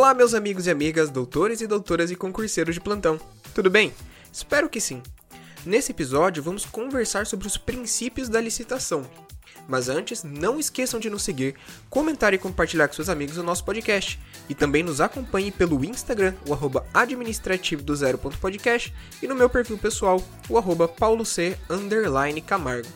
Olá, meus amigos e amigas, doutores e doutoras e concurseiros de plantão. Tudo bem? Espero que sim. Nesse episódio, vamos conversar sobre os princípios da licitação. Mas antes, não esqueçam de nos seguir, comentar e compartilhar com seus amigos o nosso podcast. E também nos acompanhe pelo Instagram, o arroba administrativo do zero.podcast e no meu perfil pessoal, o arroba pauloc Camargo.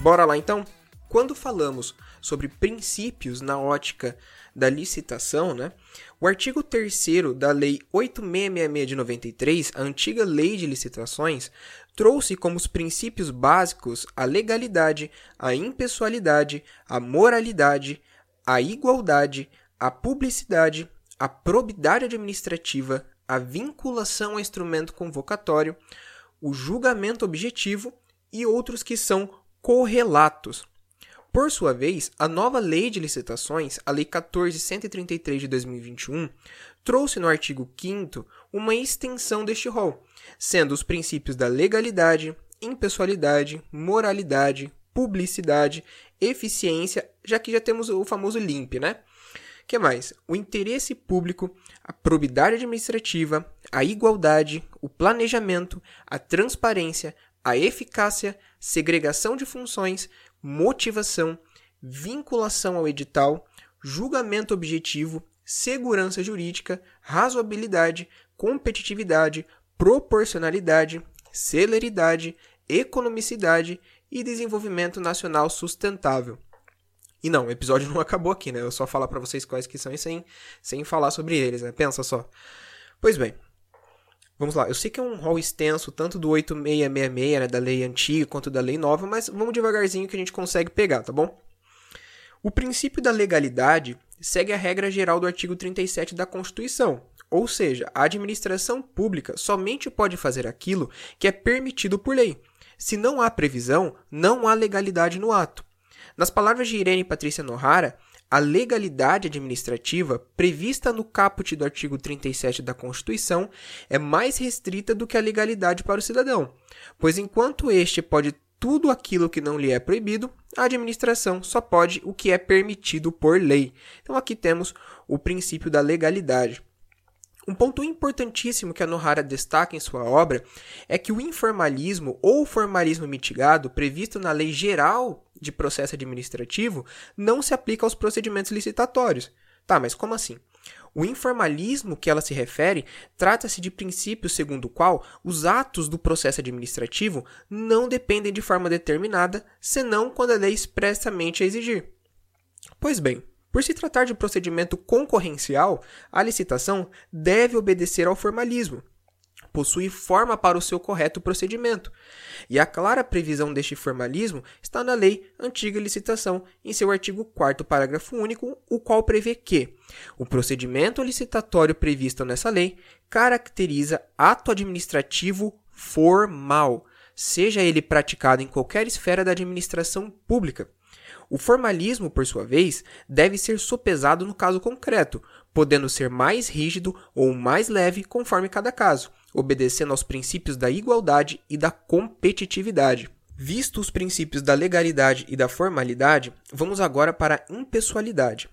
Bora lá então? Quando falamos sobre princípios na ótica da licitação, né? O artigo 3 da Lei 8666 de 93, a antiga Lei de Licitações, trouxe como os princípios básicos a legalidade, a impessoalidade, a moralidade, a igualdade, a publicidade, a probidade administrativa, a vinculação ao instrumento convocatório, o julgamento objetivo e outros que são correlatos. Por sua vez, a nova Lei de Licitações, a Lei 14.133 de 2021, trouxe no artigo 5 uma extensão deste rol, sendo os princípios da legalidade, impessoalidade, moralidade, publicidade, eficiência, já que já temos o famoso LIMP, né? que mais? O interesse público, a probidade administrativa, a igualdade, o planejamento, a transparência, a eficácia, segregação de funções, motivação, vinculação ao edital, julgamento objetivo, segurança jurídica, razoabilidade, competitividade, proporcionalidade, celeridade, economicidade e desenvolvimento nacional sustentável. E não, o episódio não acabou aqui, né? Eu só falar para vocês quais que são e sem, sem falar sobre eles, né? Pensa só. Pois bem, Vamos lá, eu sei que é um rol extenso, tanto do 8666, né, da lei antiga, quanto da lei nova, mas vamos devagarzinho que a gente consegue pegar, tá bom? O princípio da legalidade segue a regra geral do artigo 37 da Constituição, ou seja, a administração pública somente pode fazer aquilo que é permitido por lei. Se não há previsão, não há legalidade no ato. Nas palavras de Irene Patrícia Nohara, a legalidade administrativa prevista no caput do artigo 37 da Constituição é mais restrita do que a legalidade para o cidadão, pois enquanto este pode tudo aquilo que não lhe é proibido, a administração só pode o que é permitido por lei. Então aqui temos o princípio da legalidade. Um ponto importantíssimo que a Nohara destaca em sua obra é que o informalismo ou formalismo mitigado previsto na Lei Geral de Processo Administrativo não se aplica aos procedimentos licitatórios. Tá, mas como assim? O informalismo que ela se refere trata-se de princípio segundo o qual os atos do processo administrativo não dependem de forma determinada, senão quando a lei expressamente a exigir. Pois bem, por se tratar de procedimento concorrencial, a licitação deve obedecer ao formalismo, possui forma para o seu correto procedimento. E a clara previsão deste formalismo está na Lei Antiga Licitação, em seu artigo 4 parágrafo único, o qual prevê que o procedimento licitatório previsto nessa lei caracteriza ato administrativo formal, seja ele praticado em qualquer esfera da administração pública o formalismo, por sua vez, deve ser sopesado no caso concreto, podendo ser mais rígido ou mais leve conforme cada caso, obedecendo aos princípios da igualdade e da competitividade. Visto os princípios da legalidade e da formalidade, vamos agora para a impessoalidade.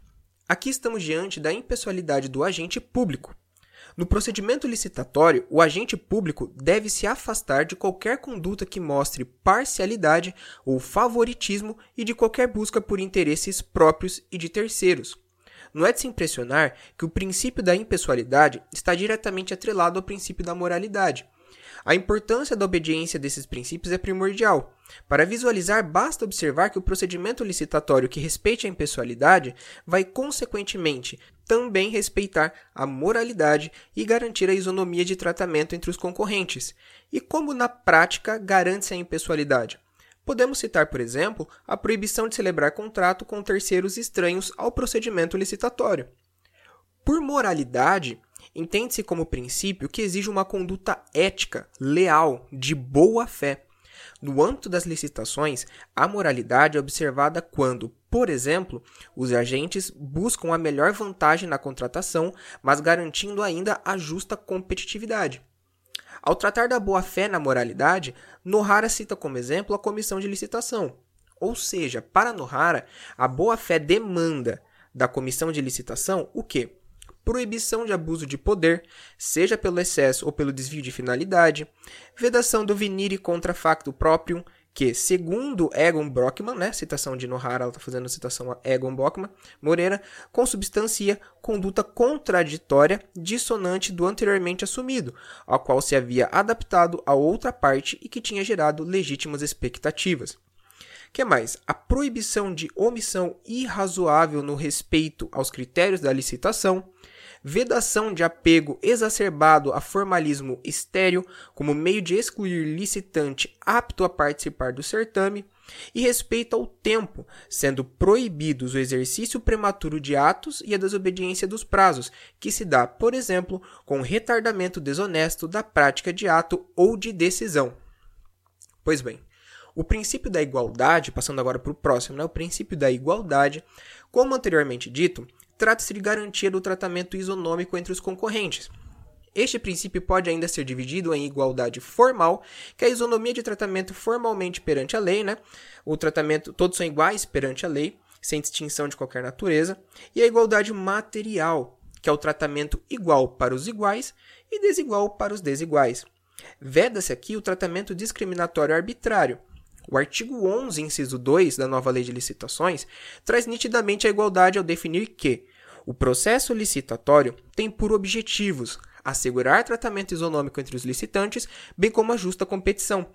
Aqui estamos diante da impessoalidade do agente público. No procedimento licitatório, o agente público deve se afastar de qualquer conduta que mostre parcialidade ou favoritismo e de qualquer busca por interesses próprios e de terceiros. Não é de se impressionar que o princípio da impessoalidade está diretamente atrelado ao princípio da moralidade. A importância da obediência desses princípios é primordial. Para visualizar, basta observar que o procedimento licitatório que respeite a impessoalidade vai, consequentemente, também respeitar a moralidade e garantir a isonomia de tratamento entre os concorrentes. E como na prática garante-se a impessoalidade? Podemos citar, por exemplo, a proibição de celebrar contrato com terceiros estranhos ao procedimento licitatório. Por moralidade, entende-se como princípio que exige uma conduta ética, leal, de boa fé. No âmbito das licitações, a moralidade é observada quando, por exemplo, os agentes buscam a melhor vantagem na contratação, mas garantindo ainda a justa competitividade. Ao tratar da boa-fé na moralidade, Nohara cita como exemplo a comissão de licitação. Ou seja, para Nohara, a boa-fé demanda da comissão de licitação o quê? Proibição de abuso de poder, seja pelo excesso ou pelo desvio de finalidade, vedação do venire contra facto próprio, que, segundo Egon Brockman, né, citação de Nohara, ela está fazendo citação a Egon Brockman, Moreira, consubstancia conduta contraditória dissonante do anteriormente assumido, ao qual se havia adaptado a outra parte e que tinha gerado legítimas expectativas. Que mais? A proibição de omissão irrazoável no respeito aos critérios da licitação, vedação de apego exacerbado a formalismo estéril como meio de excluir licitante apto a participar do certame, e respeito ao tempo, sendo proibidos o exercício prematuro de atos e a desobediência dos prazos, que se dá, por exemplo, com retardamento desonesto da prática de ato ou de decisão. Pois bem, o princípio da igualdade, passando agora para o próximo, né? o princípio da igualdade, como anteriormente dito, trata-se de garantia do tratamento isonômico entre os concorrentes. Este princípio pode ainda ser dividido em igualdade formal, que é a isonomia de tratamento formalmente perante a lei, né? O tratamento, todos são iguais perante a lei, sem distinção de qualquer natureza, e a igualdade material, que é o tratamento igual para os iguais e desigual para os desiguais. Veda-se aqui o tratamento discriminatório arbitrário. O artigo 11, inciso 2 da nova Lei de Licitações traz nitidamente a igualdade ao definir que o processo licitatório tem por objetivos assegurar tratamento isonômico entre os licitantes, bem como a justa competição.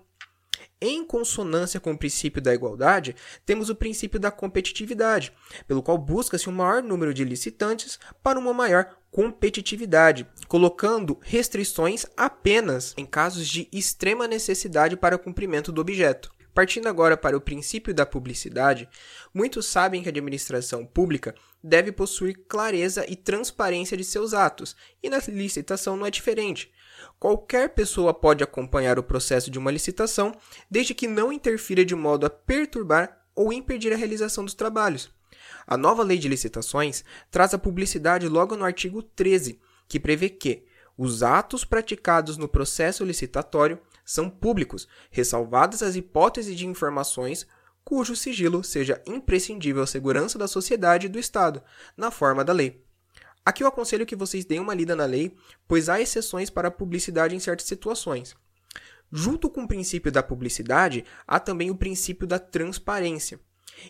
Em consonância com o princípio da igualdade, temos o princípio da competitividade, pelo qual busca-se um maior número de licitantes para uma maior competitividade, colocando restrições apenas em casos de extrema necessidade para o cumprimento do objeto. Partindo agora para o princípio da publicidade, muitos sabem que a administração pública deve possuir clareza e transparência de seus atos, e na licitação não é diferente. Qualquer pessoa pode acompanhar o processo de uma licitação, desde que não interfira de modo a perturbar ou impedir a realização dos trabalhos. A nova lei de licitações traz a publicidade logo no artigo 13, que prevê que os atos praticados no processo licitatório são públicos, ressalvadas as hipóteses de informações cujo sigilo seja imprescindível à segurança da sociedade e do Estado, na forma da lei. Aqui eu aconselho que vocês deem uma lida na lei, pois há exceções para a publicidade em certas situações. Junto com o princípio da publicidade, há também o princípio da transparência.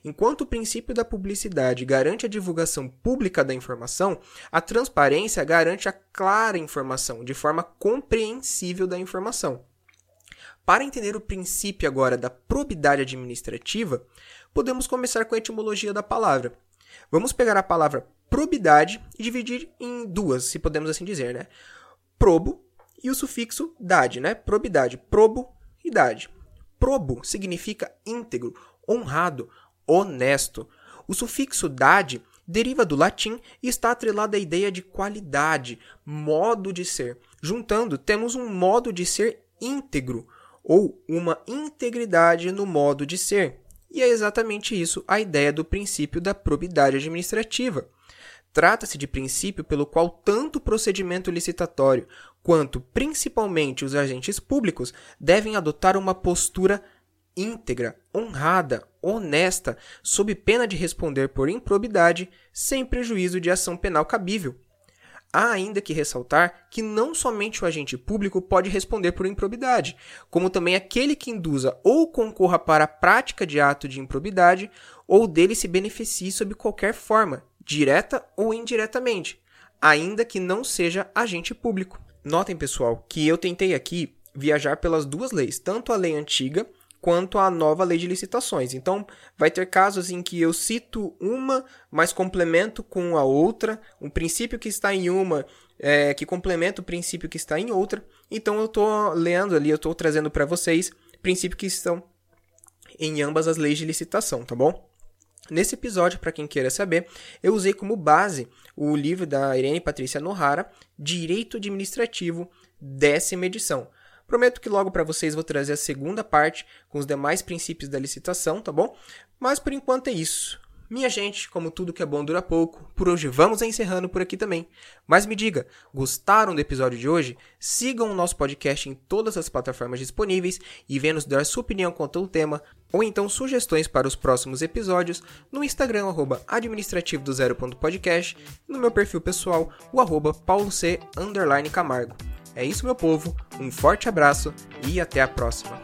Enquanto o princípio da publicidade garante a divulgação pública da informação, a transparência garante a clara informação, de forma compreensível da informação. Para entender o princípio agora da probidade administrativa, podemos começar com a etimologia da palavra. Vamos pegar a palavra probidade e dividir em duas, se podemos assim dizer, né? Probo e o sufixo dade, né? Probidade, probo e. Probo significa íntegro, honrado, honesto. O sufixo dade deriva do latim e está atrelado à ideia de qualidade, modo de ser. Juntando, temos um modo de ser íntegro, ou uma integridade no modo de ser. E é exatamente isso a ideia do princípio da probidade administrativa. Trata-se de princípio pelo qual tanto o procedimento licitatório quanto, principalmente, os agentes públicos devem adotar uma postura íntegra, honrada, honesta, sob pena de responder por improbidade, sem prejuízo de ação penal cabível. Há ainda que ressaltar que não somente o agente público pode responder por improbidade, como também aquele que induza ou concorra para a prática de ato de improbidade ou dele se beneficie sob qualquer forma, direta ou indiretamente, ainda que não seja agente público. Notem, pessoal, que eu tentei aqui viajar pelas duas leis, tanto a lei antiga quanto à nova lei de licitações. Então, vai ter casos em que eu cito uma, mas complemento com a outra, um princípio que está em uma é, que complementa o princípio que está em outra. Então, eu estou lendo ali, eu estou trazendo para vocês princípios que estão em ambas as leis de licitação, tá bom? Nesse episódio, para quem queira saber, eu usei como base o livro da Irene Patrícia Nohara, Direito Administrativo, décima edição. Prometo que logo para vocês vou trazer a segunda parte com os demais princípios da licitação, tá bom? Mas por enquanto é isso. Minha gente, como tudo que é bom dura pouco, por hoje vamos encerrando por aqui também. Mas me diga, gostaram do episódio de hoje? Sigam o nosso podcast em todas as plataformas disponíveis e venham nos dar sua opinião quanto ao tema, ou então sugestões para os próximos episódios no Instagram, arroba administrativo do zero.podcast e no meu perfil pessoal, o arroba pauloc, Camargo. É isso, meu povo, um forte abraço e até a próxima.